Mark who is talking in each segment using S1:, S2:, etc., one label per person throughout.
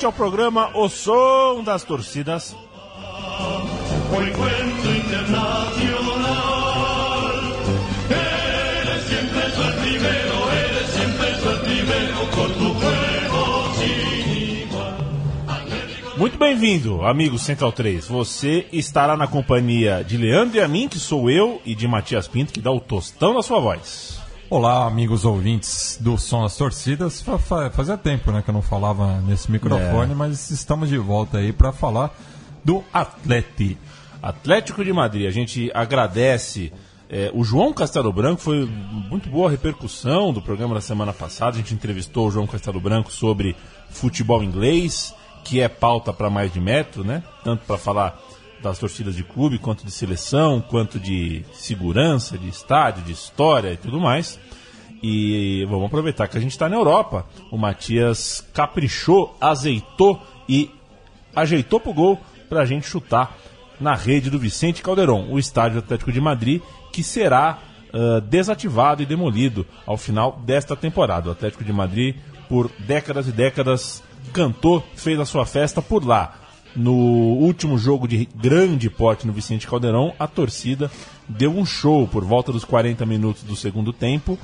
S1: Este é o programa O Som das Torcidas. O encuentro internacional. Eres siempre el primero, eres siempre el primero con tu juego sin igual. Muito bem-vindo, amigo Central 3. Você estará na companhia de Leandro e a mim, que sou eu, e de Matias Pinto, que dá o tostão na sua voz.
S2: Olá, amigos ouvintes do Som das Torcidas. Fazia tempo né, que eu não falava nesse microfone, é. mas estamos de volta aí para falar do Atleti.
S1: Atlético de Madrid. A gente agradece. É, o João Castelo Branco foi muito boa a repercussão do programa da semana passada. A gente entrevistou o João Castelo Branco sobre futebol inglês, que é pauta para mais de metro, né? Tanto para falar das torcidas de clube, quanto de seleção, quanto de segurança, de estádio, de história e tudo mais. E vamos aproveitar que a gente está na Europa. O Matias caprichou, azeitou e ajeitou pro gol para a gente chutar na rede do Vicente Calderon, o estádio Atlético de Madrid, que será uh, desativado e demolido ao final desta temporada. O Atlético de Madrid, por décadas e décadas, cantou, fez a sua festa por lá no último jogo de grande porte no Vicente Caldeirão, a torcida deu um show por volta dos 40 minutos do segundo tempo.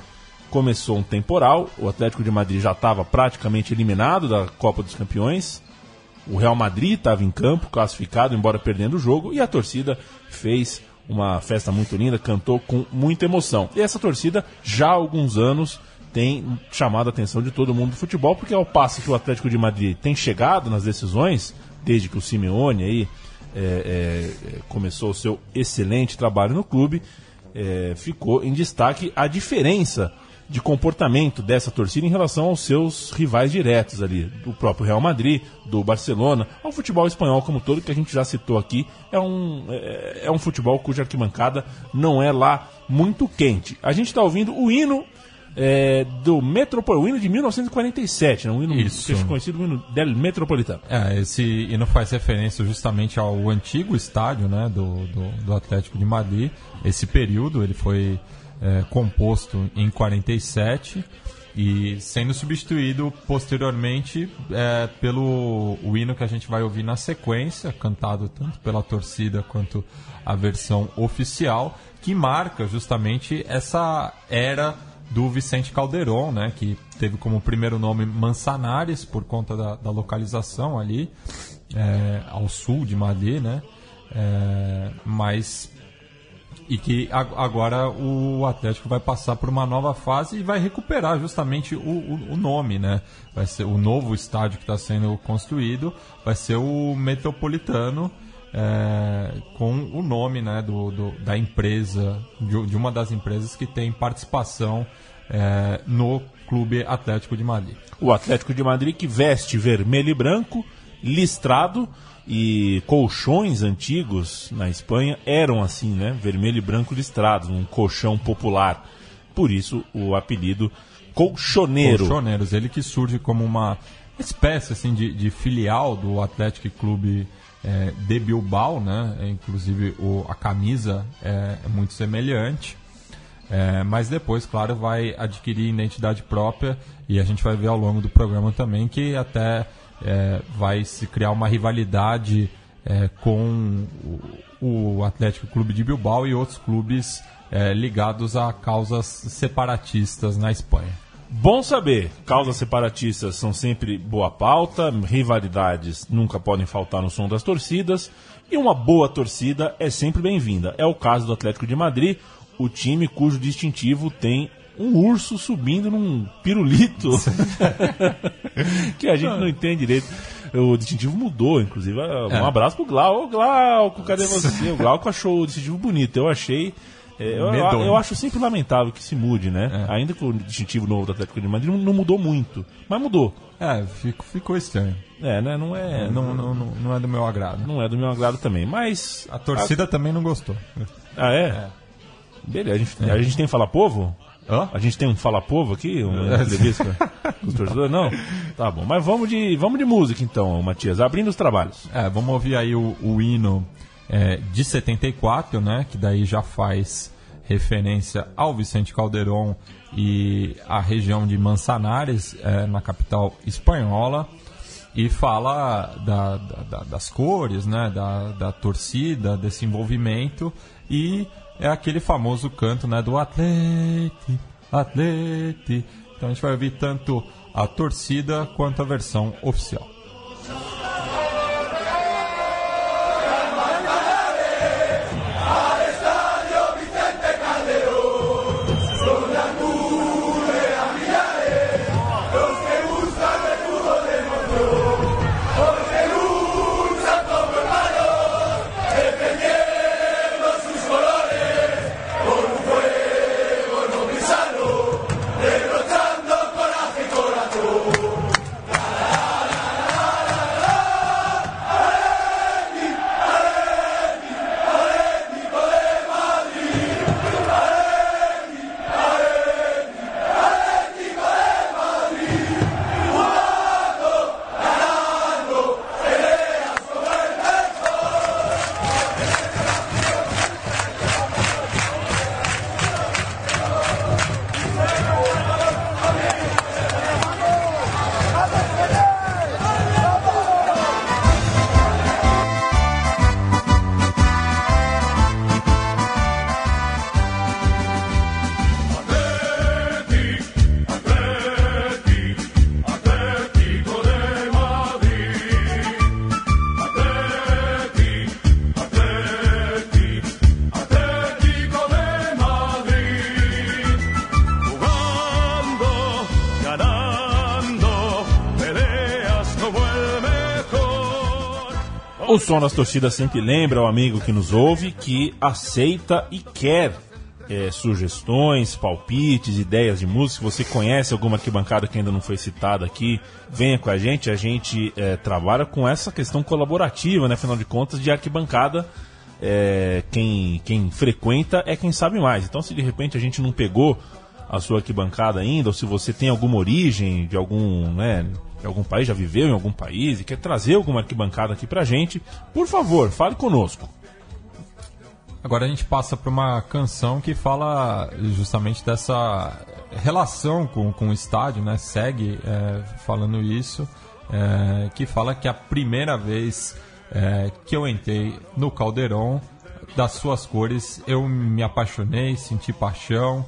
S1: Começou um temporal, o Atlético de Madrid já estava praticamente eliminado da Copa dos Campeões. O Real Madrid estava em campo, classificado, embora perdendo o jogo, e a torcida fez uma festa muito linda, cantou com muita emoção. E essa torcida já há alguns anos tem chamado a atenção de todo mundo do futebol, porque ao passo que o Atlético de Madrid tem chegado nas decisões, desde que o Simeone aí é, é, começou o seu excelente trabalho no clube, é, ficou em destaque a diferença de comportamento dessa torcida em relação aos seus rivais diretos ali, do próprio Real Madrid, do Barcelona, ao futebol espanhol como todo, que a gente já citou aqui, é um, é, é um futebol cuja arquibancada não é lá muito quente. A gente está ouvindo o hino é, do Metropol, o hino de 1947, né? um hino Isso. é conhecido como hino del Metropolitano.
S2: É, esse hino faz referência justamente ao antigo estádio né, do, do, do Atlético de Madrid. Esse período ele foi é, composto em 47 e sendo substituído posteriormente é, pelo o hino que a gente vai ouvir na sequência, cantado tanto pela torcida quanto a versão oficial, que marca justamente essa era do Vicente Calderon, né, que teve como primeiro nome Mansanares, por conta da, da localização ali, é, ao sul de Madrid, né, é, mas e que agora o Atlético vai passar por uma nova fase e vai recuperar justamente o, o, o nome, né? Vai ser o novo estádio que está sendo construído, vai ser o Metropolitano, é, com o nome né, do, do da empresa, de, de, uma das empresas que tem participação é, no Clube Atlético de Madrid.
S1: O Atlético de Madrid que veste vermelho e branco, listrado e colchões antigos na Espanha eram assim, né? Vermelho e branco listrados, um colchão popular. Por isso o apelido colchoneiro.
S2: Colchoneiros, ele que surge como uma espécie assim de, de filial do Atlético Clube é, de Bilbao, né? É, inclusive o, a camisa é, é muito semelhante. É, mas depois, claro, vai adquirir identidade própria e a gente vai ver ao longo do programa também que até é, vai se criar uma rivalidade é, com o, o, Atlético Clube de Bilbao e outros clubes é, ligados a causas separatistas na Espanha.
S1: Bom saber, causas separatistas são sempre boa pauta, rivalidades nunca podem faltar no som das torcidas, e uma boa torcida é sempre bem-vinda. É o caso do Atlético de Madrid, o time cujo distintivo tem um urso subindo num pirulito que a gente não entende direito. O distintivo mudou, inclusive. Um é. abraço pro Glau. Ô, Glauco, cadê você? O Glauco achou o distintivo bonito. Eu achei é, eu, eu, acho sempre lamentável que se mude, né? É. Ainda que o distintivo novo do Atlético de Madrid não, não mudou muito, mas mudou.
S2: É, fico, ficou estranho.
S1: É, né? Não é,
S2: não, não, não, não, é do meu agrado.
S1: Não é do meu agrado também, mas...
S2: A torcida a... também não gostou.
S1: Ah, é? é. Beleza, a gente, a gente tem Fala Povo? Hã? A gente tem um Fala Povo aqui, uma entrevista com os torcedores? Não? Tá bom, mas vamos de, vamos de música então, Matias, abrindo os trabalhos.
S2: É, vamos ouvir aí o, o hino é, de 74, né? Que daí já faz referência ao Vicente Calderon e à região de Manzanares, é, na capital espanhola. e fala da, da, das cores, né, da, da torcida, desse envolvimento e é aquele famoso canto né, do Atlete, Atlete. Então a gente vai ouvir tanto a torcida quanto a versão oficial.
S1: O som das torcidas sempre lembra ao amigo que nos ouve que aceita e quer é, sugestões, palpites, ideias de música. Se você conhece alguma arquibancada que ainda não foi citada aqui, venha com a gente. A gente é, trabalha com essa questão colaborativa, né? Afinal de contas, de arquibancada. É, quem, quem frequenta é quem sabe mais. Então, se de repente a gente não pegou a sua arquibancada ainda, ou se você tem alguma origem de algum, né, de algum país, já viveu em algum país e quer trazer alguma arquibancada aqui pra gente, por favor, fale conosco.
S2: Agora a gente passa para uma canção que fala justamente dessa relação com, com o estádio, né? Segue é, falando isso, é, que fala que a primeira vez é, que eu entrei no Caldeirão, das suas cores, eu me apaixonei, senti paixão.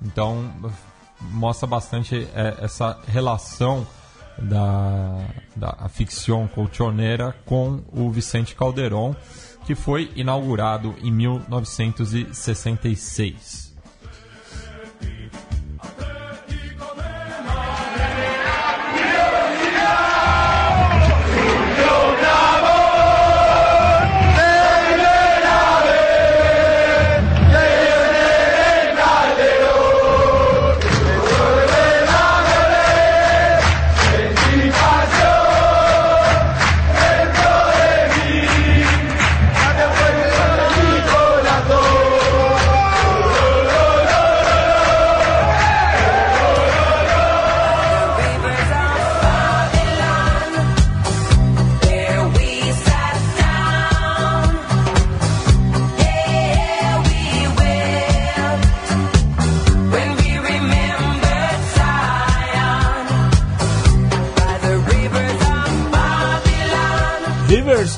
S2: Então mostra bastante é, essa relação da, da ficção colchoneira com o Vicente Calderon, que foi inaugurado em 1966.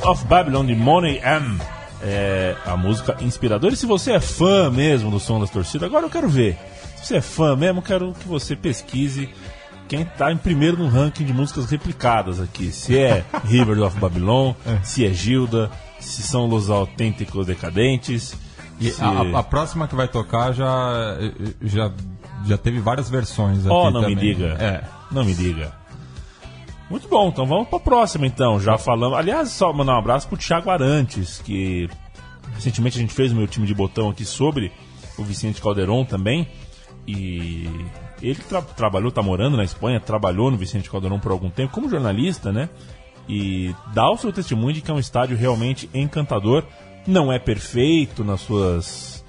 S1: Of Babylon de Money M. É a música inspiradora. E se você é fã mesmo do som das torcidas, agora eu quero ver. Se você é fã mesmo, quero que você pesquise quem está em primeiro no ranking de músicas replicadas aqui. Se é Rivers of Babylon, se é Gilda, se são Los Autênticos Decadentes.
S2: E
S1: se...
S2: a, a próxima que vai tocar já, já, já teve várias versões.
S1: Oh,
S2: aqui
S1: não
S2: também.
S1: me diga.
S2: É.
S1: Não me diga. Muito bom, então vamos para a próxima então. Já falamos. Aliás, só mandar um abraço pro Thiago Arantes, que recentemente a gente fez o meu time de botão aqui sobre o Vicente Calderon também. E ele tra trabalhou, tá morando na Espanha, trabalhou no Vicente Calderon por algum tempo como jornalista, né? E dá o seu testemunho de que é um estádio realmente encantador. Não é perfeito nas suas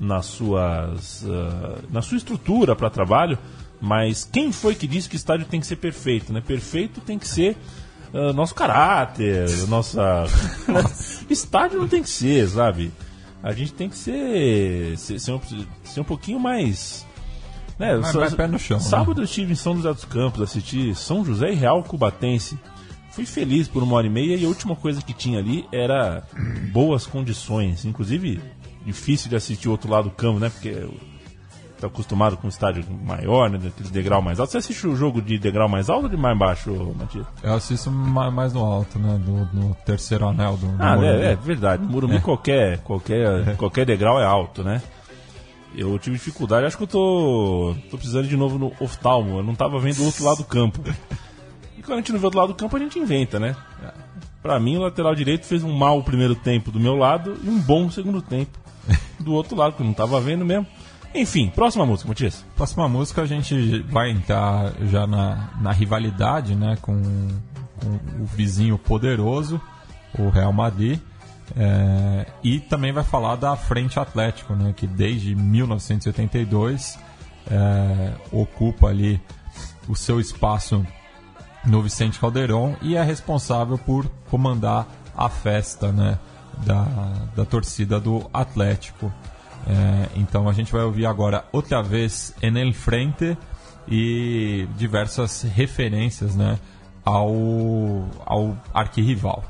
S1: nas suas uh, na sua estrutura para trabalho, mas quem foi que disse que estádio tem que ser perfeito, né? Perfeito tem que ser uh, nosso caráter, nossa estádio não tem que ser, sabe? A gente tem que ser ser, ser, um, ser um pouquinho mais né?
S2: Mais- mais pé no chão, né?
S1: Sábado eu estive em São José dos Campos, assisti São José e Real Cubatense. fui feliz por uma hora e meia e a última coisa que tinha ali era boas condições. Inclusive, difícil de assistir o outro lado do campo, né? Porque tá acostumado com um estádio maior, né? Daquele degrau mais alto. Você assiste o jogo de degrau mais alto ou de mais baixo, Matias?
S2: Eu assisto mais no alto, né? Do, no terceiro anel do, do
S1: Ah, é, é, verdade. No Morumbi é. qualquer, qualquer, qualquer degrau é alto, né? Eu tive dificuldade, acho que eu tô, tô precisando de novo no oftalmo. Eu não tava vendo o outro lado do campo. E quando a gente não vê o outro lado do campo, a gente inventa, né? Pra mim, o lateral direito fez um mau primeiro tempo do meu lado e um bom segundo tempo do outro lado, que eu não tava vendo mesmo. Enfim, próxima música, Matias.
S2: Próxima música a gente vai entrar já na, na rivalidade, né, com, com o vizinho poderoso, o Real Madrid. É, e também vai falar da Frente Atlético, né, que desde 1982 é, ocupa ali o seu espaço no Vicente Caldeirão e é responsável por comandar a festa né, da, da torcida do Atlético. É, então a gente vai ouvir agora outra vez En el Frente e diversas referências né, ao, ao arquirrival.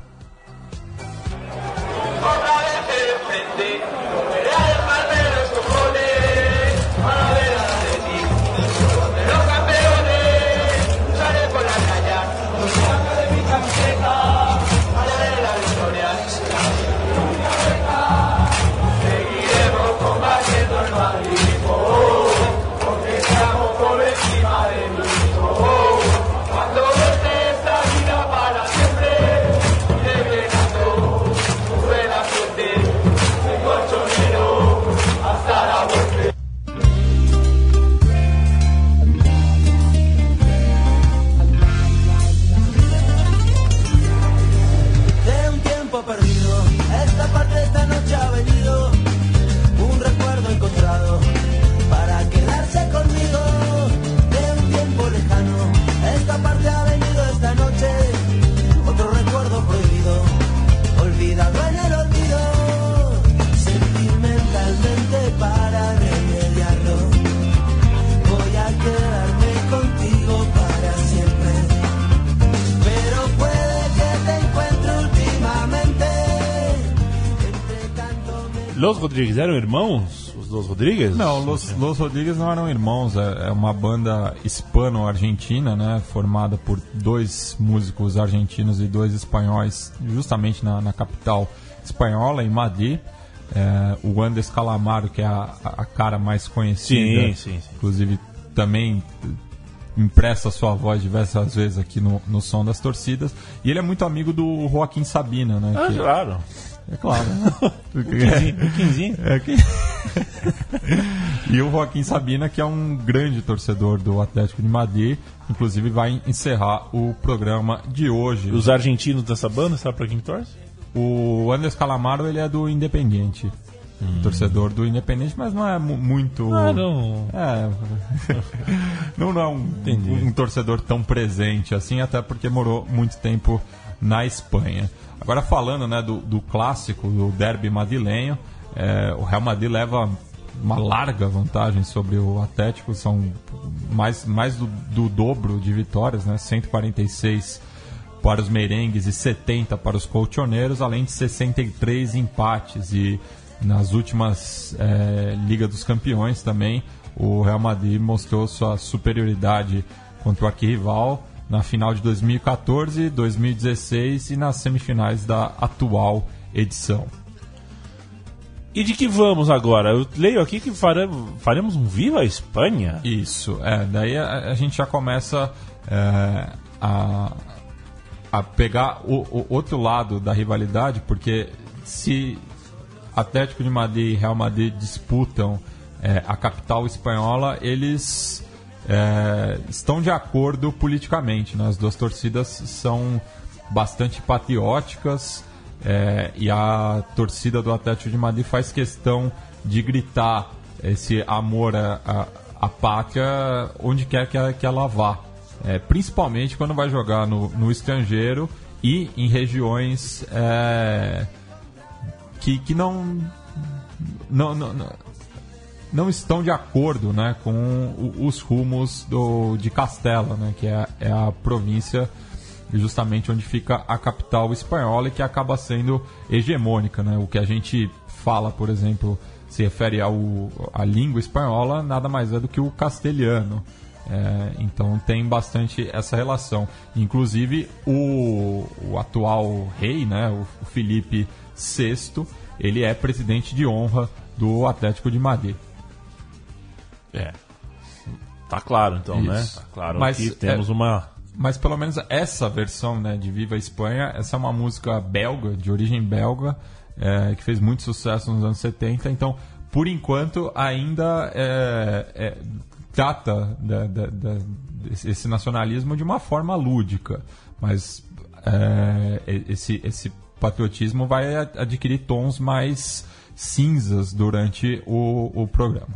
S1: Rodrigues eram irmãos? Os Los Rodrigues?
S2: Não, Los, Los Rodrigues não eram irmãos. É, é uma banda hispano-argentina, né? Formada por dois músicos argentinos e dois espanhóis, justamente na, na capital espanhola, em Madrid. É, o Andes Calamaro, que é a, a cara mais conhecida.
S1: Sim, sim, sim.
S2: Inclusive, também empresta sua voz diversas vezes aqui no, no som das torcidas. E ele é muito amigo do Joaquim Sabina, né?
S1: Ah,
S2: que,
S1: claro.
S2: É claro.
S1: O Quinzinho. O Quinzinho.
S2: É que... e o Joaquim Sabina, que é um grande torcedor do Atlético de Madrid, inclusive vai encerrar o programa de hoje.
S1: Os argentinos dessa banda, sabe pra quem torce?
S2: O Andrés Calamaro, ele é do Independiente. Torcedor do Independente, mas não é mu- muito.
S1: Ah, não.
S2: É. não, não é um,
S1: Entendi.
S2: um torcedor tão presente assim, até porque morou muito tempo na Espanha. Agora falando né, do, do clássico, do derby madrilenho, é, o Real Madrid leva uma larga vantagem sobre o Atlético, são mais, mais do, do dobro de vitórias, né, 146 para os merengues e 70 para os colchoneiros, além de 63 empates. E nas últimas eh, Liga dos Campeões também, o Real Madrid mostrou sua superioridade contra o arquirrival na final de 2014, 2016 e nas semifinais da atual edição.
S1: E de que vamos agora? Eu leio aqui que fare- faremos um Viva a Espanha.
S2: Isso, é. Daí a, a gente já começa é, a, a pegar o, o outro lado da rivalidade, porque se Atlético de Madrid e Real Madrid disputam é, a capital espanhola, eles é, estão de acordo politicamente. Né? As duas torcidas são bastante patrióticas é, e a torcida do Atlético de Madrid faz questão de gritar esse amor à, à, à pátria onde quer que, ela- que ela vá. É, principalmente quando vai jogar no, no estrangeiro e em regiões é, que, que não, não, não, não, não estão de acordo né, com os rumos do, de Castela, né, que é, é a província justamente onde fica a capital espanhola e que acaba sendo hegemônica. Né? O que a gente fala, por exemplo, se refere à língua espanhola, nada mais é do que o castelhano. É, então tem bastante essa relação. Inclusive o, o atual rei, né, o, o Felipe VI, ele é presidente de honra do Atlético de Madrid.
S1: É. Tá claro então, né?
S2: Isso.
S1: Tá claro
S2: Mas,
S1: que temos
S2: é,
S1: uma
S2: Mas pelo menos essa versão né, de Viva Espanha, essa é uma música belga, de origem belga, é, que fez muito sucesso nos anos 70. Então, por enquanto, ainda é, é, trata da, da, da, esse nacionalismo de uma forma lúdica. Mas é, esse, esse patriotismo vai adquirir tons mais cinzas durante o, o programa.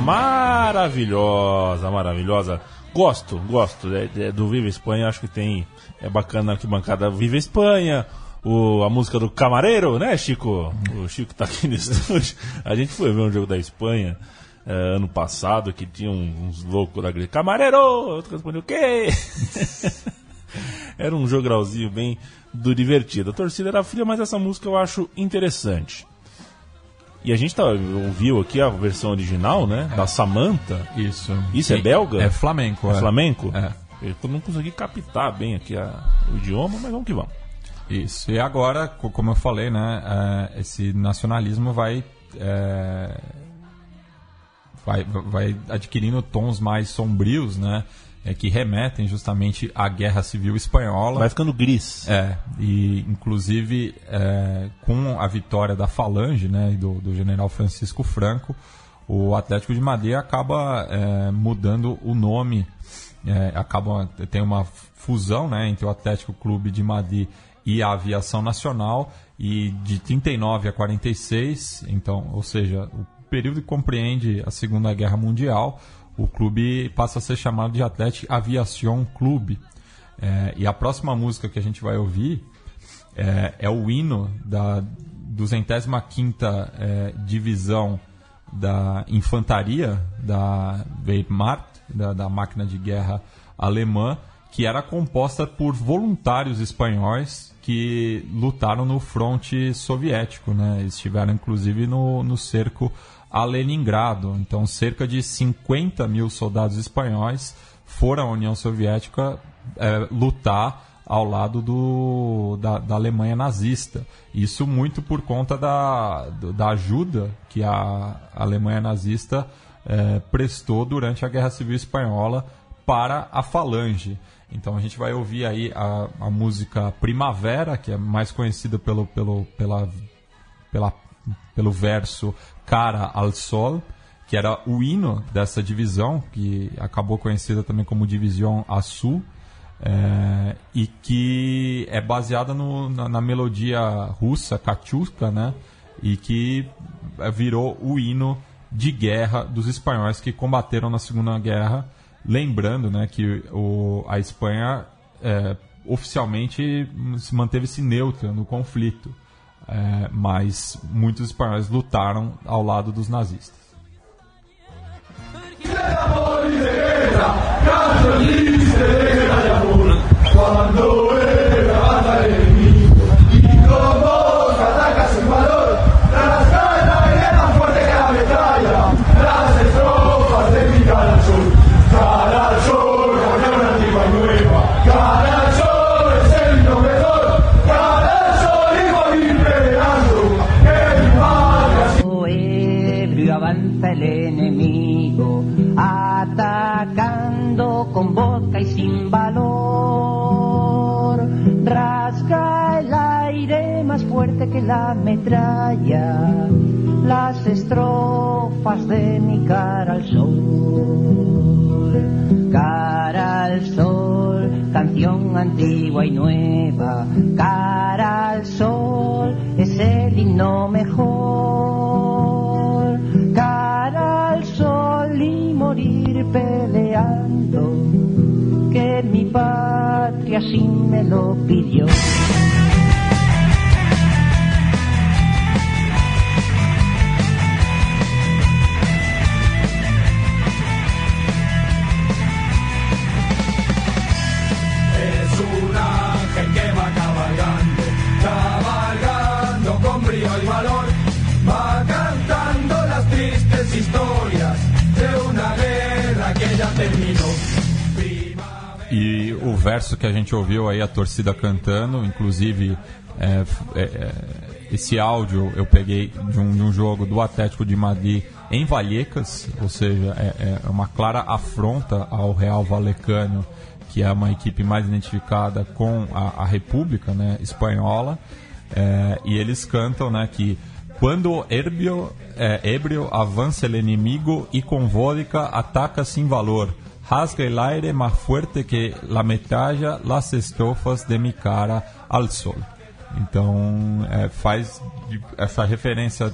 S1: maravilhosa, maravilhosa. Gosto, gosto é, é, do Viva Espanha, acho que tem. É bacana que bancada Viva Espanha. O, a música do Camareiro, né, Chico? O Chico tá aqui no estúdio. A gente foi ver um jogo da Espanha é, ano passado que tinha um- uns loucos da grita. Camareiro! Outro respondeu o quê? era um jogralzinho bem do divertido. A torcida era fria, mas essa música eu acho interessante. E a gente tá, ouviu aqui a versão original, né? Da Samantha.
S2: Isso.
S1: Isso é
S2: E-
S1: belga?
S2: É flamenco.
S1: É flamenco?
S2: É.
S1: Eu não consegui captar bem aqui a- o idioma, mas vamos que vamos.
S2: Isso. E agora, co- como eu falei, né, é, esse nacionalismo vai, é, vai vai adquirindo tons mais sombrios, né, é, que remetem justamente à Guerra Civil Espanhola.
S1: Vai ficando gris.
S2: É, e inclusive é, com a vitória da Falange, né, do, do general Francisco Franco, o Atlético de Madrid acaba é, mudando o nome, é, acaba tem uma fusão, né, entre o Atlético Clube de Madrid e a Aviação Nacional e de 39 a 46, então, ou seja, o período que compreende a Segunda Guerra Mundial, o clube passa a ser chamado de Atlético Aviación Clube. É, e a próxima música que a gente vai ouvir é, é o hino da 205 é, Divisão da Infantaria da Wehrmacht, da, da máquina de guerra alemã, que era composta por voluntários espanhóis que lutaram no fronte soviético. Né? Estiveram, inclusive, no, no cerco a Leningrado. Então, cerca de 50 mil soldados espanhóis foram à União Soviética é, lutar ao lado do, da, da Alemanha nazista. Isso muito por conta da, da ajuda que a Alemanha nazista é, prestou durante a Guerra Civil Espanhola para a Falange. Então a gente vai ouvir aí a, a música Primavera, que é mais conhecida pelo, pelo, pela, pela, pelo verso Cara al Sol, que era o hino dessa divisão, que acabou conhecida também como Divisão Azul, é, e que é baseada no- na, na melodia russa, Katyuska, né? E que é, virou o hino de guerra dos espanhóis que combateram na Segunda Guerra. Lembrando né, que o, a Espanha é, oficialmente se manteve-se neutra no conflito, é, mas muitos espanhóis lutaram ao lado dos nazistas.
S3: La metralla, las estrofas de mi cara al sol. Cara al sol, canción antigua y nueva, cara al sol, es el himno mejor. Cara al sol y morir peleando, que mi patria así me lo pidió.
S2: Verso que a gente ouviu aí, a torcida cantando, inclusive é, é, é, esse áudio eu peguei de um, de um jogo do Atlético de Madrid em Vallecas, ou seja, é, é uma clara afronta ao Real Valecano, que é uma equipe mais identificada com a, a República né, Espanhola, É, e eles cantam né, que quando é, ébrio avança el inimigo e com vodka ataca sem valor. Rasga el aire más fuerte que la metralla las estrofas de mi cara al sol. Então, é, faz essa referência,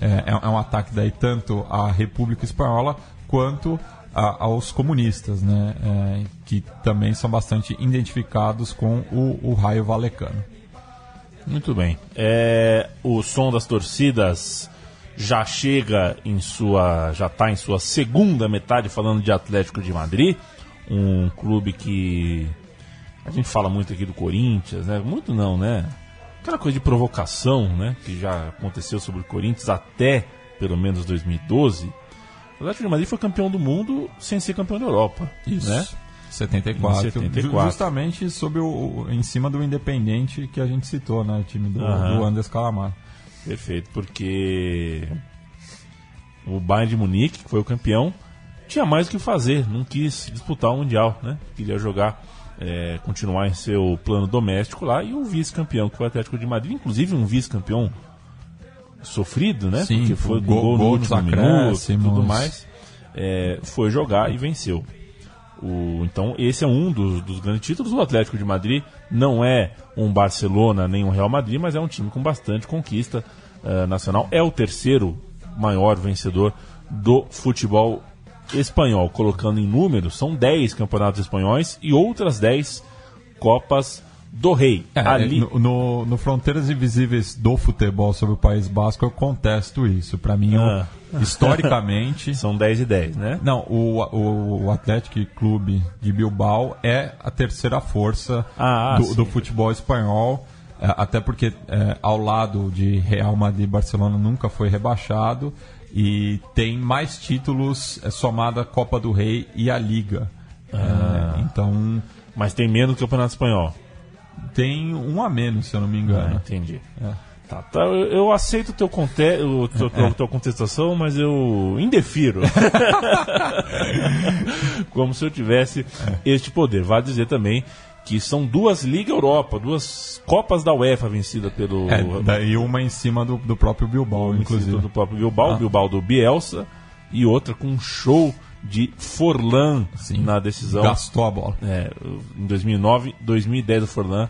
S2: é, é é um ataque daí tanto à República Espanhola quanto a- aos comunistas, né, é, que também são bastante identificados com o, o raio valecano.
S1: Muito bem. É, o som das torcidas já chega em sua. já está em sua segunda metade falando de Atlético de Madrid, um clube que a gente fala muito aqui do Corinthians, né? Muito não, né? Aquela coisa de provocação, né? Que já aconteceu sobre o Corinthians até pelo menos 2012. O Atlético de Madrid foi campeão do mundo sem ser campeão da Europa. Né?
S2: 74,
S1: Em 74.
S2: Ju- justamente sob o, em cima do Independente que a gente citou, né? O time do,
S1: Aham.
S2: do Anders Calamar.
S1: Perfeito, porque o Bayern de Munique, que foi o campeão, tinha mais o que fazer, não quis disputar o Mundial, né? Queria jogar, é, continuar em seu plano doméstico lá, e o vice-campeão, que foi o Atlético de Madrid, inclusive um vice-campeão sofrido, né?
S2: Sim,
S1: porque foi
S2: gol-
S1: gol, no
S2: gol nos
S1: último minuto e tudo mais. É, foi jogar e venceu. O- então, esse é um dos, dos grandes títulos. O Atlético de Madrid não é um Barcelona nem um Real Madrid, mas é um time com bastante conquista eh, nacional. É o terceiro maior vencedor do futebol espanhol. Colocando em números, são 10 campeonatos espanhóis e outras 10 Copas do Rei.
S2: É,
S1: Ali,
S2: no, no- no Fronteiras Invisíveis do Futebol sobre o País Basco, eu contesto isso. Para mim,
S1: Ah.
S2: historicamente.
S1: são 10 e 10, né?
S2: Não, o, o, o Atlético Clube de Bilbao é a terceira força
S1: Ah,
S2: do,
S1: sim.
S2: do futebol espanhol, é, até porque é, ao lado de Real Madrid e Barcelona nunca foi rebaixado e tem mais títulos é, somado à Copa do Rei e à Liga.
S1: Ah.
S2: É, então
S1: Mas tem menos que o Campeonato Espanhol.
S2: tem um a menos, se eu não me
S1: Ah,
S2: engano.
S1: entendi.
S2: É.
S1: Tá, tá, eu, eu aceito teu, conte o teu, teu- tua contestação, mas eu indefiro. Como se eu tivesse este poder. Vale dizer também que são duas Liga Europa, duas Copas da UEFA vencidas pelo
S2: É, daí uma em cima do, do próprio Bilbao, inclusive.
S1: Do próprio Bilbao,
S2: Ah.
S1: Bilbao do Bielsa, e outra com um show de Forlan
S2: Sim.
S1: na decisão.
S2: Gastou a bola.
S1: É, em 2009, 2010 o Forlan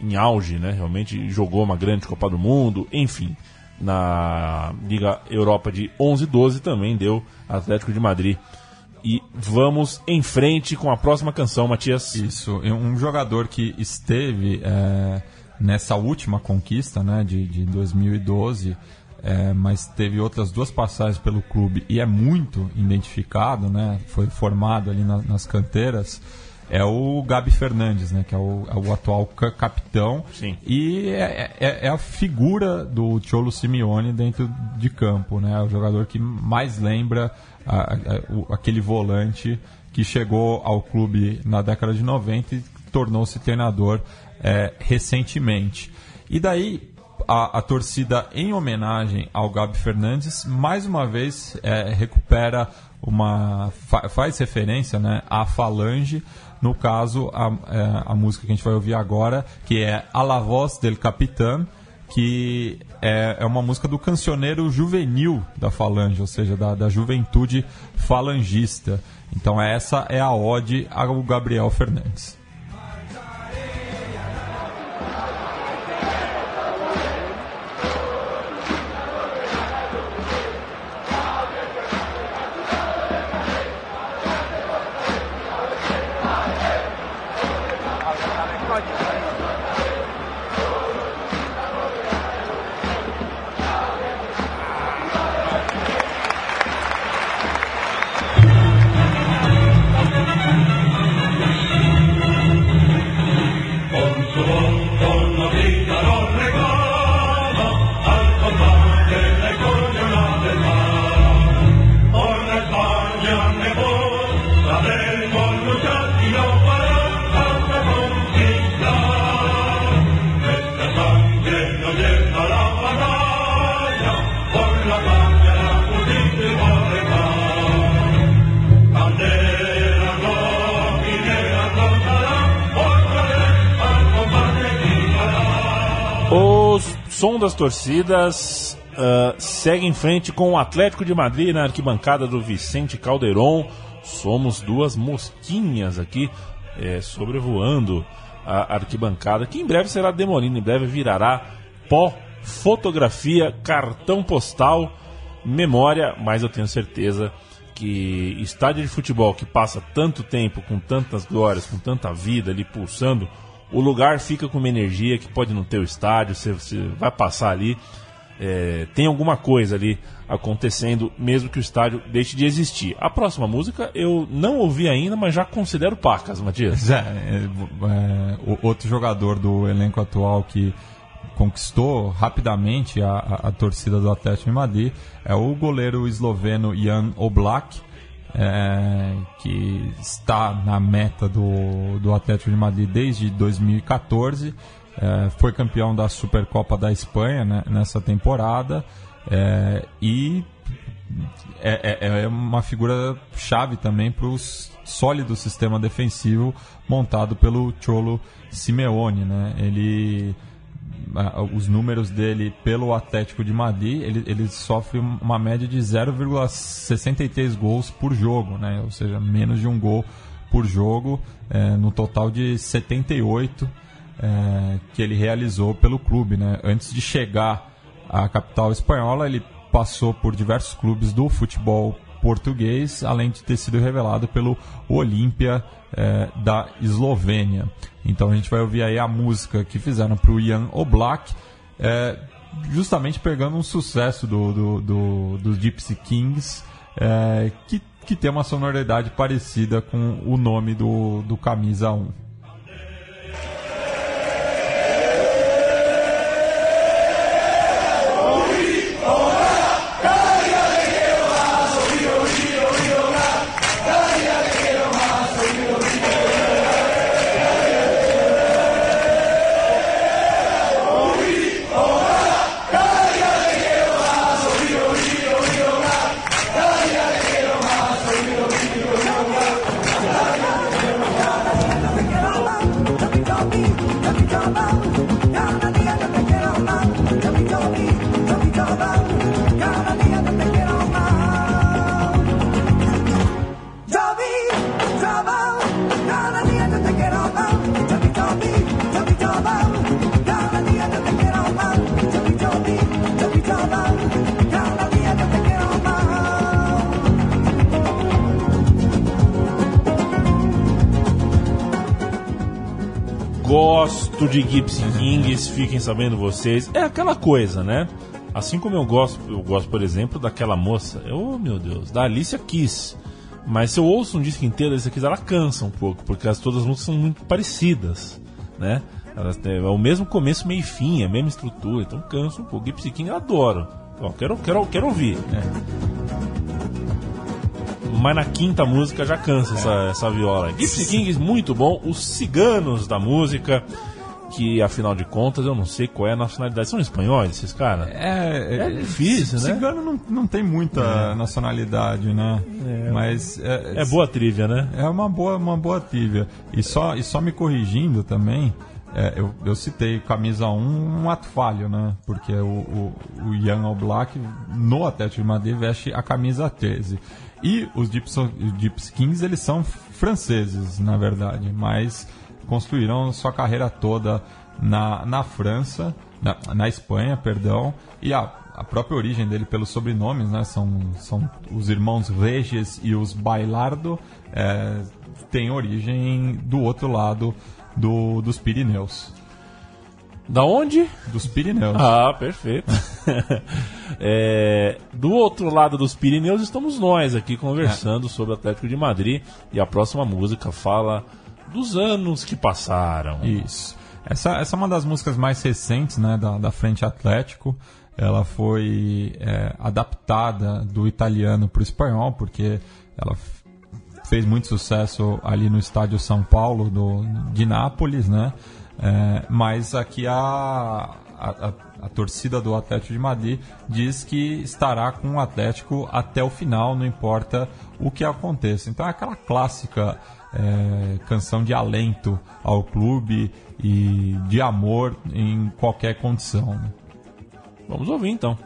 S1: em auge, né? Realmente jogou uma grande Copa do Mundo, enfim. Na Liga Europa de 11 e 12 também deu Atlético de Madrid. E vamos em frente com a próxima canção, Matias.
S2: Isso, um jogador que esteve é, nessa última conquista né, de, de 2012, é, mas teve outras duas passagens pelo clube e é muito identificado, né, foi formado ali na- nas canteiras, é o Gabi Fernandes, né, que é o, é o atual ca- capitão
S1: Sim.
S2: e é, é- é a figura do Cholo Simeone dentro de campo, né, é o jogador que mais lembra a- a- o- aquele volante que chegou ao clube na década de 90 e tornou-se treinador é, recentemente. E daí a, a torcida, em homenagem ao Gabi Fernandes, mais uma vez é, recupera uma. fa- faz referência né, à Falange No caso, a, é, a música que a gente vai ouvir agora, que é A la voz del capitán, que é, é uma música do cancioneiro juvenil da Falange, ou seja, da, da juventude falangista. Então essa é a ode ao Gabriel Fernandes.
S1: Som das torcidas ah, segue em frente com o Atlético de Madrid na arquibancada do Vicente Calderon. Somos duas mosquinhas aqui eh, sobrevoando a arquibancada, que em breve será demolida, em breve virará pó, fotografia, cartão postal, memória, mas eu tenho certeza que estádio de futebol que passa tanto tempo, com tantas glórias, com tanta vida ali pulsando, o lugar fica com uma energia que pode não ter o estádio, você, você vai passar ali, é, tem alguma coisa ali acontecendo, mesmo que o estádio deixe de existir. A próxima música eu não ouvi ainda, mas já considero pacas, Matias.
S2: É, é, outro jogador do elenco atual que conquistou rapidamente a, a- a torcida do Atlético de Madrid é o goleiro esloveno Jan Oblak, é, que está na meta do, do Atlético de Madrid desde 2014. é, foi campeão da Supercopa da Espanha né, nessa temporada é, e é, é- é uma figura chave também para o sólido sistema defensivo montado pelo Cholo Simeone, né? Ele os números dele pelo Atlético de Madrid, ele, ele sofre uma média de 0,63 gols por jogo, né? Ou seja, menos de um gol por jogo, eh, no total de 78 eh, que ele realizou pelo clube, né? Antes de chegar à capital espanhola, ele passou por diversos clubes do futebol português, além de ter sido revelado pelo Olímpia eh, da Eslovênia. Então a gente vai ouvir aí a música que fizeram para o Ian Oblak, eh, justamente pegando um sucesso do, do, do, dos Gypsy Kings, eh, que, que tem uma sonoridade parecida com o nome do, do Camisa 1.
S1: Gosto de Gypsy Kings, fiquem sabendo vocês. É aquela coisa, né? Assim como eu gosto, eu gosto, por exemplo, daquela moça, oh meu Deus, da Alicia Keys. Mas se eu ouço um disco inteiro da Alicia Keys, ela cansa um pouco, porque as, todas as músicas são muito parecidas, né? Elas têm, é o mesmo começo, meio e fim, é a mesma estrutura, então cansa um pouco. Gypsy King eu adoro. Ó, quero, quero, quero ouvir. Mas na quinta música já cansa essa, essa viola. Gypsy Kings, muito bom. Os ciganos da música, que afinal de contas eu não sei qual é a nacionalidade. São espanhóis esses caras?
S2: É,
S1: É difícil, né?
S2: Cigano não, não tem muita nacionalidade, né? Mas é,
S1: É boa trivia, né?
S2: É uma boa, uma boa trivia. E só, e só me corrigindo também, é, eu, eu citei camisa 1 um ato falho, né? Porque o, o, o Ian Oblak no Atlético de Madrid veste a camisa 13. E os Kings, eles são franceses, na verdade, mas construíram sua carreira toda na, na França, na, na Espanha, perdão, e a, a própria origem dele pelos sobrenomes, né? São, são os irmãos Regis e os Bailardo, é, tem origem do outro lado do, dos Pirineus.
S1: Da onde?
S2: Dos Pirineus.
S1: Ah, perfeito. É, do outro lado dos Pirineus estamos nós aqui conversando sobre o Atlético de Madrid e a próxima música fala dos anos que passaram.
S2: Isso. Essa, essa é uma das músicas mais recentes né, da, da Frente Atlético. Ela foi é, adaptada do italiano para o espanhol, porque ela fez muito sucesso ali no estádio São Paulo do, de Nápoles, né? É, mas aqui a, a, a torcida do Atlético de Madrid diz que estará com o Atlético até o final, não importa o que aconteça. Então é aquela clássica é, canção de alento ao clube e de amor em qualquer condição. né?
S1: Vamos ouvir então.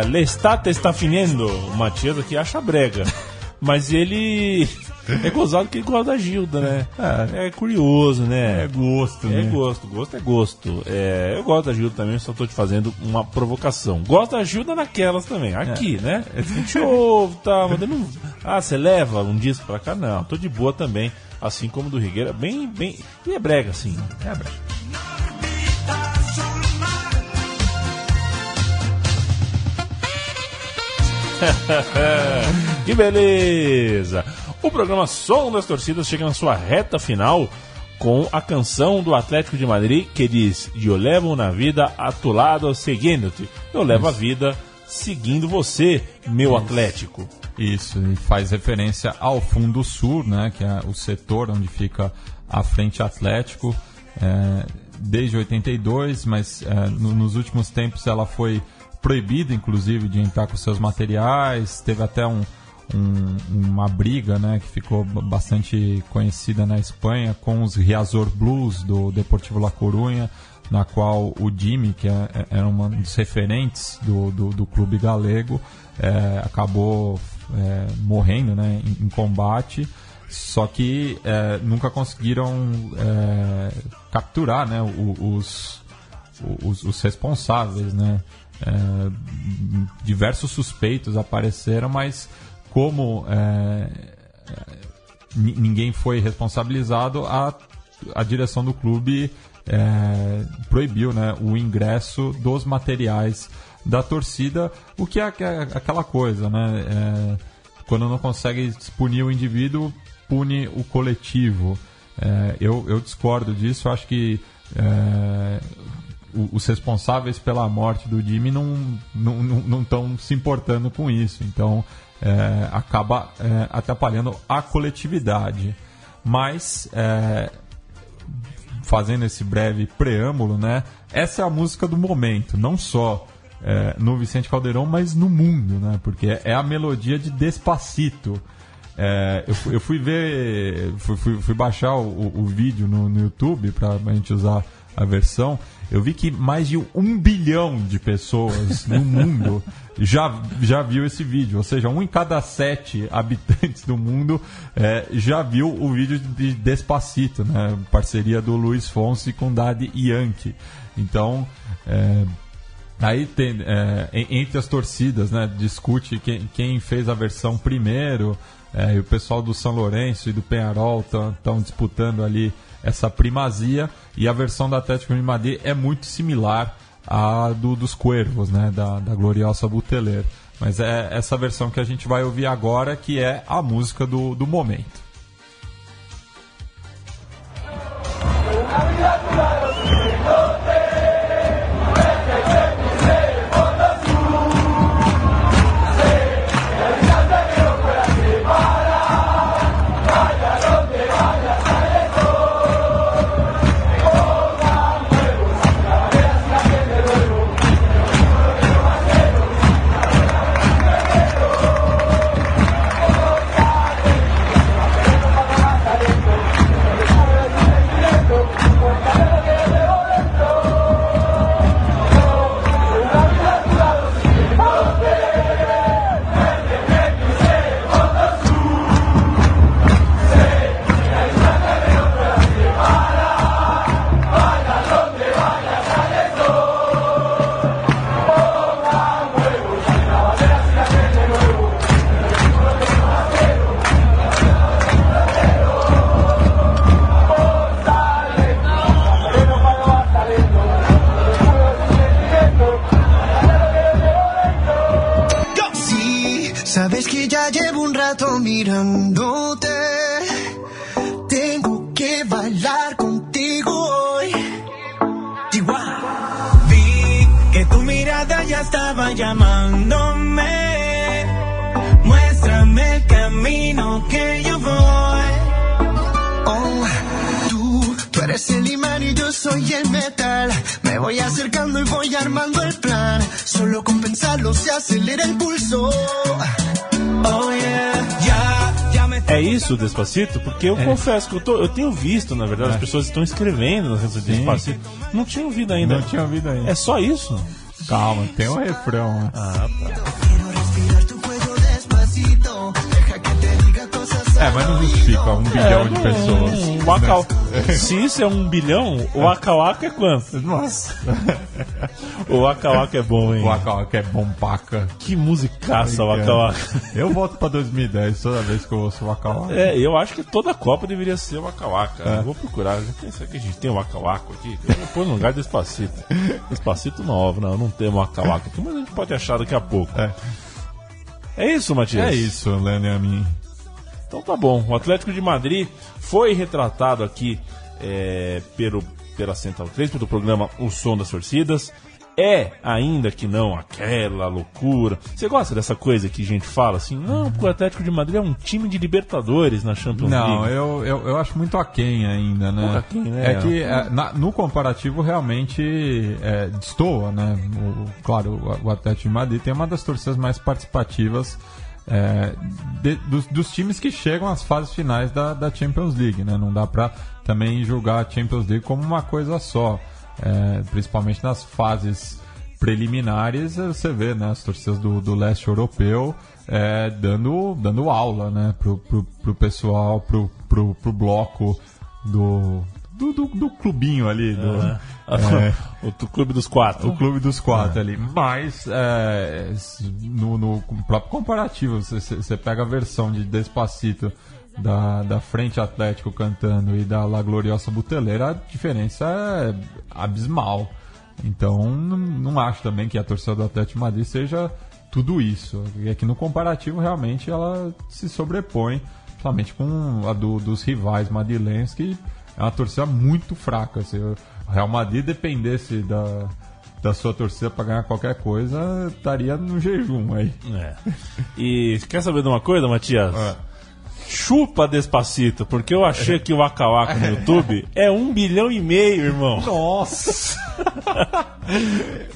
S4: L'estate
S1: está finendo. O Matias aqui acha brega. Mas ele. É gozado que ele gosta da Gilda, né? É, curioso, né?
S2: É gosto,
S1: É
S2: né?
S1: gosto, gosto é gosto. É, eu gosto da Gilda também, só tô te fazendo uma provocação. Gosto da Gilda naquelas também, aqui, né? A gente ouve, tá, mas não... Ah, você leva um disco pra cá? Não, tô de boa também, assim como do Rigueira, bem, bem... E é brega, assim, é brega. Que beleza! O programa Som das Torcidas chega na sua reta final com a canção do Atlético de Madrid que diz: Eu levo na vida a tu lado seguindo-te. Eu levo a vida seguindo você, meu Atlético.
S2: Isso, e faz referência ao Fundo Sul, né, que é o setor onde fica a Frente Atlético, é, desde 82, mas é, no- nos últimos tempos ela foi proibida, inclusive, de entrar com seus materiais. Teve até um, um- uma briga, né, que ficou bastante conhecida na Espanha com os Riazor Blues do Deportivo La Coruña, na qual o Jimmy, que é- é- era um dos referentes do, do, do clube galego, é, acabou é, morrendo né, em, em combate. Só que é, nunca conseguiram é, capturar né, os, os, os responsáveis, né? É, diversos suspeitos apareceram, mas como é, é, ni- ninguém foi responsabilizado, a a direção do clube é, proibiu né, o ingresso dos materiais da torcida, o que é, que aquela coisa, né? É, quando não consegue punir o indivíduo, pune o coletivo. É, eu, eu discordo disso, acho que os responsáveis pela morte do Jimmy não não não- não estão se importando com isso. Então é, acaba é, atrapalhando a coletividade. Mas é, fazendo esse breve preâmbulo, né? Essa é a música do momento, não só é, no Vicente Caldeirão, mas no mundo, né? Porque é a melodia de Despacito. É, eu, eu fui ver, fui, fui- fui baixar o- o vídeo no, no YouTube para a gente usar a versão. Eu vi que mais de um bilhão de pessoas no mundo já, já viu esse vídeo. Ou seja, um em cada sete habitantes do mundo é, já viu o vídeo de Despacito, né? Parceria do Luiz Fonsi com Daddy Yankee. Então, é, Aí tem, é, en- entre as torcidas, né, discute quem, quem fez a versão primeiro, é, e o pessoal do São Lourenço e do Penharol estão disputando ali essa primazia, e a versão da Atlético de Madrid é muito similar à do, dos Cuervos, né, da, da Gloriosa Buteler. Mas é essa versão que a gente vai ouvir agora, que é a música do, do momento.
S1: Despacito? Porque eu confesso que eu, tô- eu tenho visto, na verdade, as pessoas estão escrevendo nas redes sociais Despacito. Não tinha ouvido ainda.
S2: Não tinha ouvido ainda.
S1: É só isso?
S2: Calma, tem um refrão. né?
S5: Diga cosas
S2: É, mas não justifica um bilhão de pessoas.
S1: Um Waka- Se isso é um bilhão, o Waka Waka é quanto?
S2: Nossa.
S1: O Waka Waka é bom, hein?
S2: O Waka Waka é bom paca.
S1: Que musicaça o Waka Waka.
S2: Eu volto pra 2010 toda vez que eu ouço o Waka Waka.
S1: É, eu acho que toda a Copa deveria ser o Waka Waka. Eu Vou procurar. Será que a gente tem o Waka Waka aqui? Eu vou pôr no lugar do Despacito. Despacito novo, não, não tem o Waka Waka aqui, mas a gente pode achar daqui a pouco.
S2: É.
S1: É isso, Matias?
S2: É isso, Lene a mim.
S1: Então tá bom. O Atlético de Madrid foi retratado aqui é, pelo, pela Central 3, pelo programa O Som das Torcidas. É, ainda que não, aquela loucura. Você gosta dessa coisa que a gente fala assim? Não, porque o Atlético de Madrid é um time de Libertadores na Champions
S2: Não,
S1: League.
S2: eu, eu, eu acho muito aquém ainda, né?
S1: Muito aquém, né?
S2: É que é, na- no comparativo realmente é, destoa, né? O- claro, o, Atlético de Madrid tem uma das torcidas mais participativas é, de- dos, dos times que chegam às fases finais da, da Champions League, né? Não dá pra também julgar a Champions League como uma coisa só. É, principalmente nas fases preliminares, eh, você vê né, as torcidas do, do leste europeu é, dando, dando aula né, pro, pro, pro pessoal, pro, pro, pro bloco do, do, do, do clubinho ali. Do, é,
S1: o do Clube dos Quatro.
S2: o clube dos quatro ali. Mas é, no, no próprio comparativo, você pega a versão de Despacito da, da Frente Atlético cantando e da La Gloriosa Buteleira, a diferença é abismal. Então, não, não acho também que a torcida do Atlético de Madrid seja tudo isso. É que no comparativo, realmente, ela se sobrepõe, principalmente com a do- dos rivais madrilenhos, que é uma torcida muito fraca. Se o Real Madrid dependesse da, da sua torcida para ganhar qualquer coisa, estaria no jejum aí.
S1: É. E quer saber de uma coisa, Matias? Chupa Despacito, porque eu achei que o Waka Waka no YouTube é um bilhão e meio, irmão.
S2: Nossa!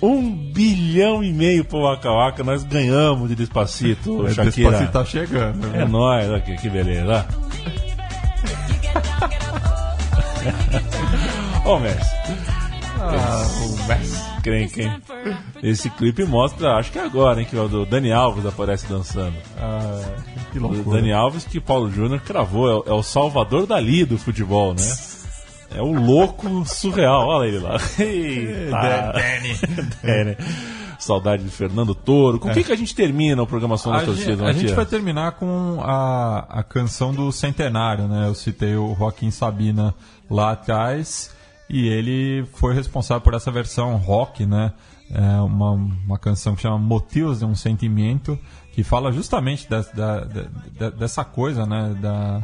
S1: Um bilhão e meio pro Waka Waka, nós ganhamos de Despacito, Shakira.
S2: Despacito tá chegando.
S1: É
S2: né?
S1: nóis, olha que, que beleza. Ô, Messi.
S2: Ah, o Messi.
S1: Crenca, hein? Esse clipe mostra, acho que é agora, hein, que o do Dani Alves aparece dançando.
S2: Ah, que
S1: O
S2: loucura.
S1: Dani Alves que Paulo Júnior cravou, é, o- é o salvador dali do futebol, né? É o louco surreal, olha ele lá. Eita. Dani. Saudade de Fernando Toro. Com o que, que a gente termina o programa Som da
S2: A,
S1: Torcida,
S2: gente, a gente vai terminar com a, a canção do centenário, né? Eu citei o Joaquim Sabina lá atrás e ele foi responsável por essa versão rock, né? É uma, uma canção que chama Motivos de um Sentimento, que fala justamente dessa coisa, né? Da,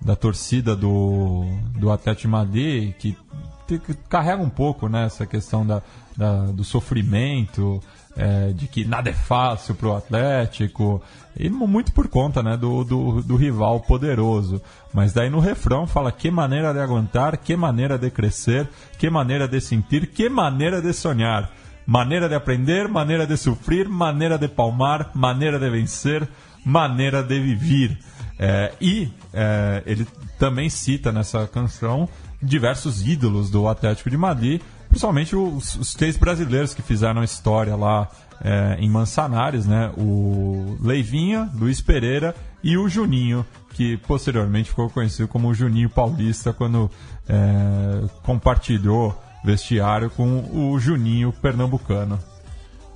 S2: da torcida do, do Atlético de Madrid, que, que carrega um pouco né, essa questão da- do sofrimento, é, de que nada é fácil para o Atlético, e mu- muito por conta né, do, do, do rival poderoso. Mas daí no refrão fala que maneira de aguentar, que maneira de crescer, que maneira de sentir, que maneira de sonhar. Maneira de aprender, maneira de sofrer, maneira de palmar, maneira de vencer, maneira de viver. É, e é, ele também cita nessa canção diversos ídolos do Atlético de Madrid, principalmente os, os três brasileiros que fizeram a história lá é, em Manzanares, né? O Leivinha, Luiz Pereira e o Juninho, que posteriormente ficou conhecido como o Juninho Paulista quando é, compartilhou vestiário com o Juninho Pernambucano.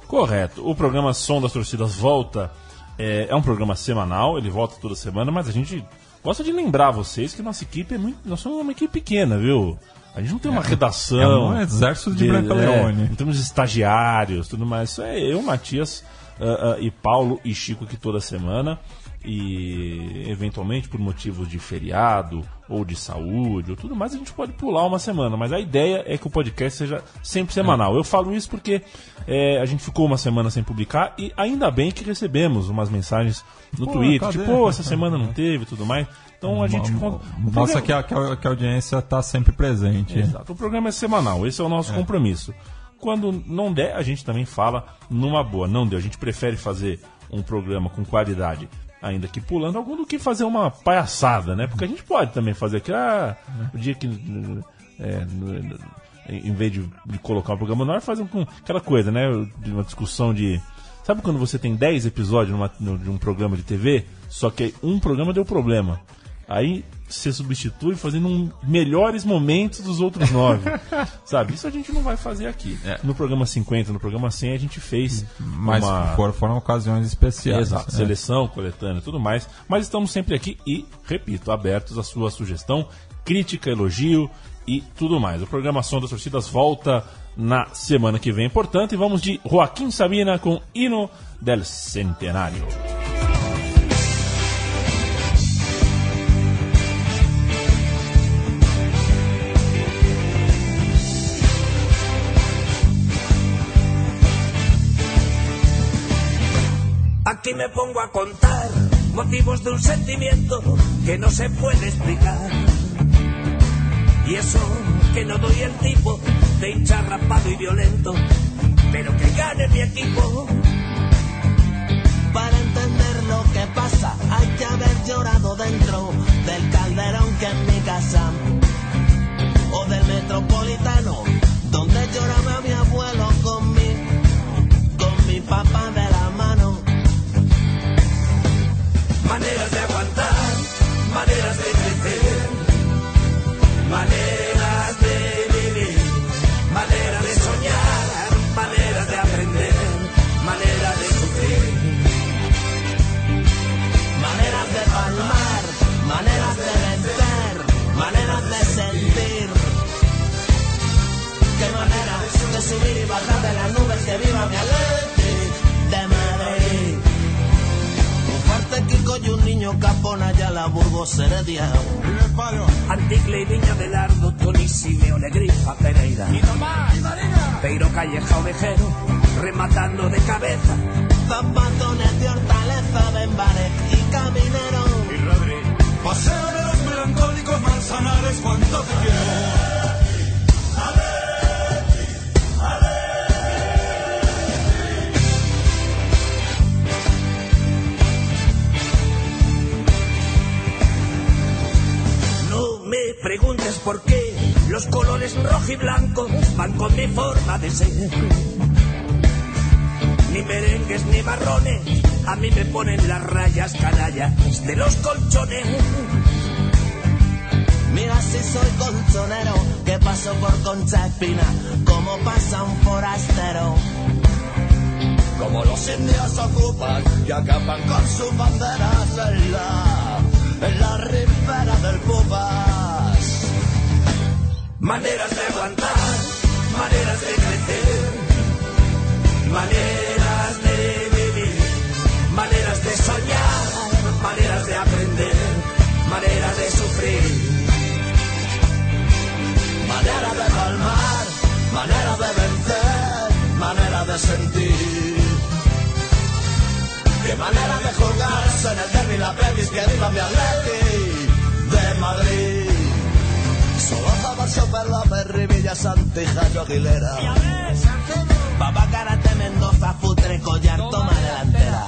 S1: Correto. O programa Som das Torcidas volta. É, é um programa semanal, ele volta toda semana, mas a gente gosta de lembrar vocês que nossa equipe é muito. Nós somos uma equipe pequena, viu? A gente não tem uma redação.
S2: é um exército de Branca Leone.
S1: É, temos estagiários, tudo mais. Isso é eu, Matias ah, ah, e Paulo e Chico aqui toda semana. E eventualmente por motivos de feriado ou de saúde ou tudo mais, a gente pode pular uma semana. Mas a ideia é que o podcast seja sempre semanal. Eu falo isso porque é, a gente ficou uma semana sem publicar e ainda bem que recebemos umas mensagens no
S2: Pô,
S1: Twitter,
S2: cadê?
S1: tipo, pô, essa semana não teve e tudo mais. Então a gente.
S2: Mostra
S1: programa-
S2: que a, que a- que audiência está sempre presente.
S1: Exato. O programa é semanal, esse é o nosso compromisso. Quando não der, a gente também fala numa boa. Não deu, a gente prefere fazer um programa com qualidade, ainda que pulando algum, do que fazer uma palhaçada, né? Porque a gente pode também fazer aqui, ah, o dia que. é, em vez de, de colocar um programa no ar, faz um, com aquela coisa, né? De uma discussão de. Sabe quando você tem 10 episódios numa- de um programa de TV, só que um programa deu problema? Aí você substitui fazendo um melhores momentos dos outros nove. Sabe? Isso a gente não vai fazer aqui. No programa 50, no programa 100, a gente fez
S2: Mas
S1: uma...
S2: foram, foram ocasiões especiais.
S1: Exato,
S2: né?
S1: seleção, coletânea e tudo mais. Mas estamos sempre aqui e, repito, abertos à sua sugestão, crítica, elogio e tudo mais. O programa Som das Torcidas volta na semana que vem, portanto, e vamos de Joaquim Sabina com Hino del Centenário.
S6: Aquí me pongo a contar motivos de un sentimiento que no se puede explicar. Y eso que no doy el tipo de hincha rapado y violento, pero que gane mi equipo.
S4: Para entender lo que pasa hay que haber llorado dentro del calderón que es mi casa o del metropolitano donde lloraba mi abuelo con mi con mi papá
S6: maneras de
S4: Burgos Heredia.
S6: Anticle y Viña del Ardo, Tony Simeone, Grifa, Pereira. Peiro Calleja Ovejero, rematando de cabeza.
S4: Zapatones de hortaleza, Benbarek y Caminero.
S7: Paseo de los melancólicos manzanares, cuánto te quiero.
S6: Preguntes por qué los colores rojo y blanco van con mi forma de ser. Ni merengues ni marrones, a mí me ponen las rayas canallas de los colchones.
S4: Mira si soy colchonero, que paso por Concha Espina, como pasa un forastero. Como los indios ocupan y acaban con sus banderas en la, en la ribera del Pupas.
S6: Maneras de aguantar, maneras de crecer, maneras de vivir, maneras de soñar, maneras de aprender, maneras de sufrir.
S4: Manera de palmar, manera de vencer, manera de sentir. Qué manera de jugarse en el derby la pelvis que viva mi Atleti de Madrid. Solo Zabarso, Perla, Perri, Villa Santija, Aguilera. Papá Karate, Mendoza, Futre, Collar, toma delantera.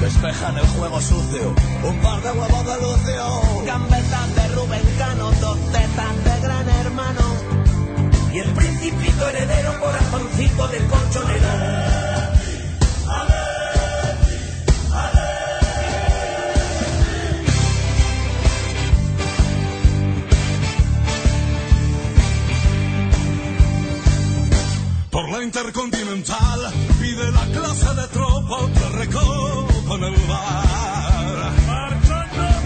S4: Despejan el juego sucio, un par de huevos de lucio. Gambetas de Rubén Cano, dos tetas de gran hermano.
S6: Y el principito heredero corazoncito del colchonero.
S7: Por la Intercontinental pide la clase de tropa otra recopa en el bar.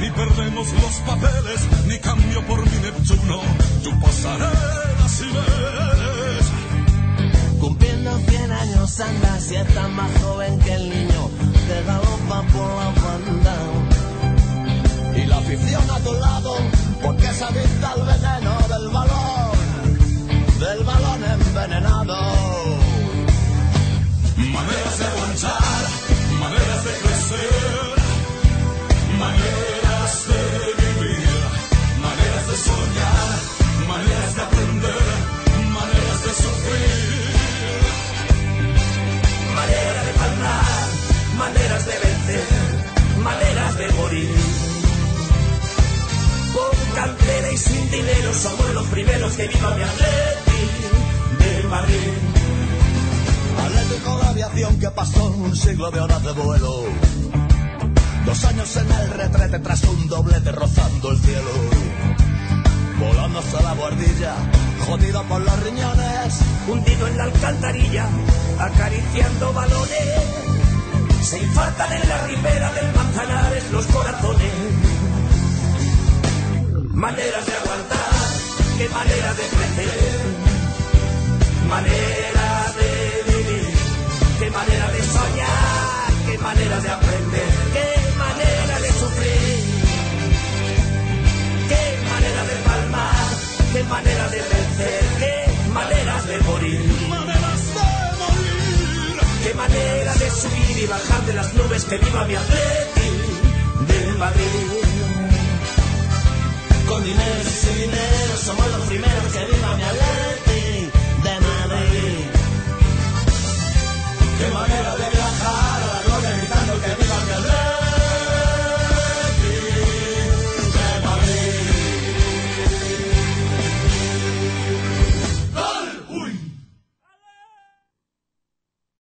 S7: Ni perdemos los papeles, ni cambio por mi Neptuno, tu pasarela si ves.
S4: Cumpliendo 100 años anda, si estás más joven que el niño, te galopa por la banda. Y la afición a tu lado, porque se adicta al veneno del balón, del balón envenenado.
S7: Maneras de aguantar, que viva mi atleti de
S6: Madrid. Con dinero y sin dinero somos los primeros que viva mi atleti de Madrid. Qué manera de